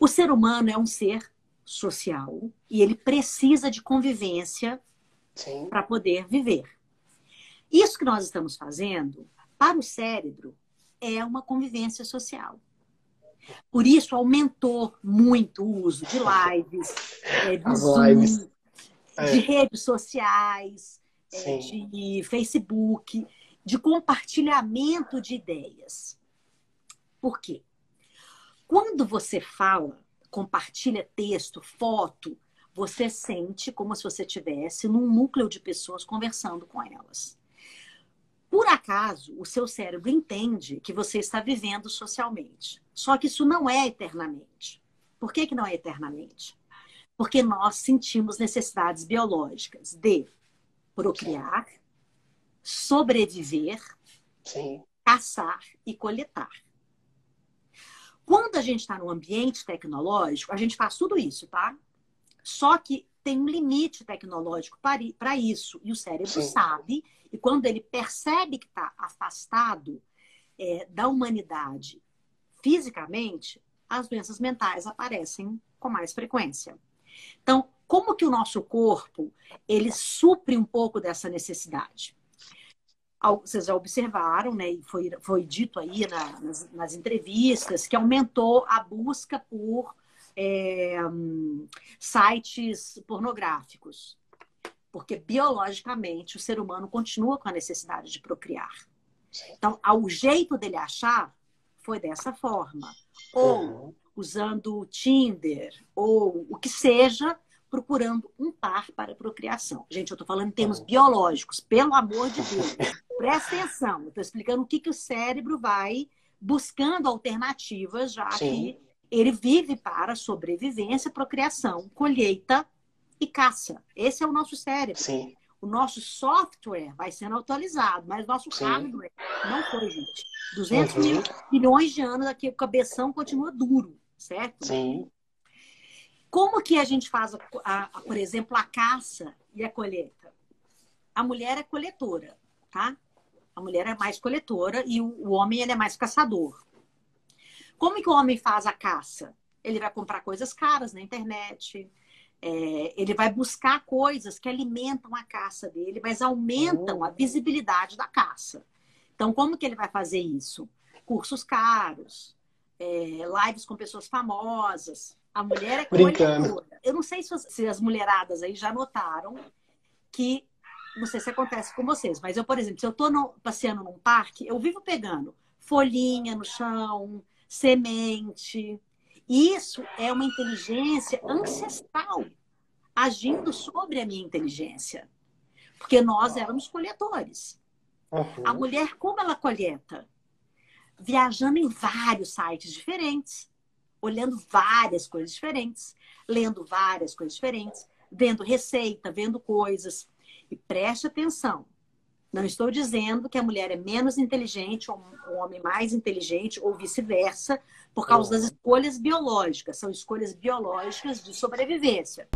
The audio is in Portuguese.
O ser humano é um ser social e ele precisa de convivência para poder viver. Isso que nós estamos fazendo, para o cérebro, é uma convivência social. Por isso, aumentou muito o uso de lives, é, de, Zoom, lives. É. de redes sociais, é, de Facebook, de compartilhamento de ideias. Por quê? Quando você fala, compartilha texto, foto, você sente como se você estivesse num núcleo de pessoas conversando com elas. Por acaso, o seu cérebro entende que você está vivendo socialmente. Só que isso não é eternamente. Por que, que não é eternamente? Porque nós sentimos necessidades biológicas de procriar, sobreviver, Sim. caçar e coletar. Quando a gente está no ambiente tecnológico, a gente faz tudo isso, tá? Só que tem um limite tecnológico para isso. E o cérebro Sim. sabe, e quando ele percebe que está afastado é, da humanidade fisicamente, as doenças mentais aparecem com mais frequência. Então, como que o nosso corpo ele supre um pouco dessa necessidade? Vocês já observaram, né? E foi, foi dito aí na, nas, nas entrevistas que aumentou a busca por é, sites pornográficos. Porque biologicamente o ser humano continua com a necessidade de procriar. Então, o jeito dele achar foi dessa forma. Ou uhum. usando o Tinder, ou o que seja, procurando um par para procriação. Gente, eu estou falando em termos uhum. biológicos, pelo amor de Deus. Presta atenção, eu estou explicando o que, que o cérebro vai buscando alternativas, já Sim. que ele vive para sobrevivência, procriação, colheita e caça. Esse é o nosso cérebro. Sim. O nosso software vai sendo atualizado, mas nosso Sim. hardware não foi, gente. 200 uhum. mil milhões de anos aqui, o cabeção continua duro, certo? Sim. Como que a gente faz, a, a, por exemplo, a caça e a colheita? A mulher é coletora, tá? A mulher é mais coletora e o, homem ele é mais caçador. Como que o homem faz a caça? Ele vai comprar coisas caras na internet, é, ele vai buscar coisas que alimentam a caça dele, mas aumentam a oh. visibilidade da caça. Então, como que ele vai fazer isso? Cursos caros, é, lives com pessoas famosas. A mulher é Brincando. Eu não sei se, se as mulheradas aí já notaram que, não sei se acontece com vocês, mas eu, por exemplo, se eu estou passeando num parque, eu vivo pegando folhinha no chão, semente. Isso é uma inteligência ancestral agindo sobre a minha inteligência. Porque nós éramos coletores. Uhum. A mulher, como ela coleta? Viajando em vários sites diferentes, olhando várias coisas diferentes, lendo várias coisas diferentes, vendo receita, vendo coisas. E preste atenção, não estou dizendo que a mulher é menos inteligente ou o homem mais inteligente ou vice-versa por causa das escolhas biológicas. São escolhas biológicas de sobrevivência.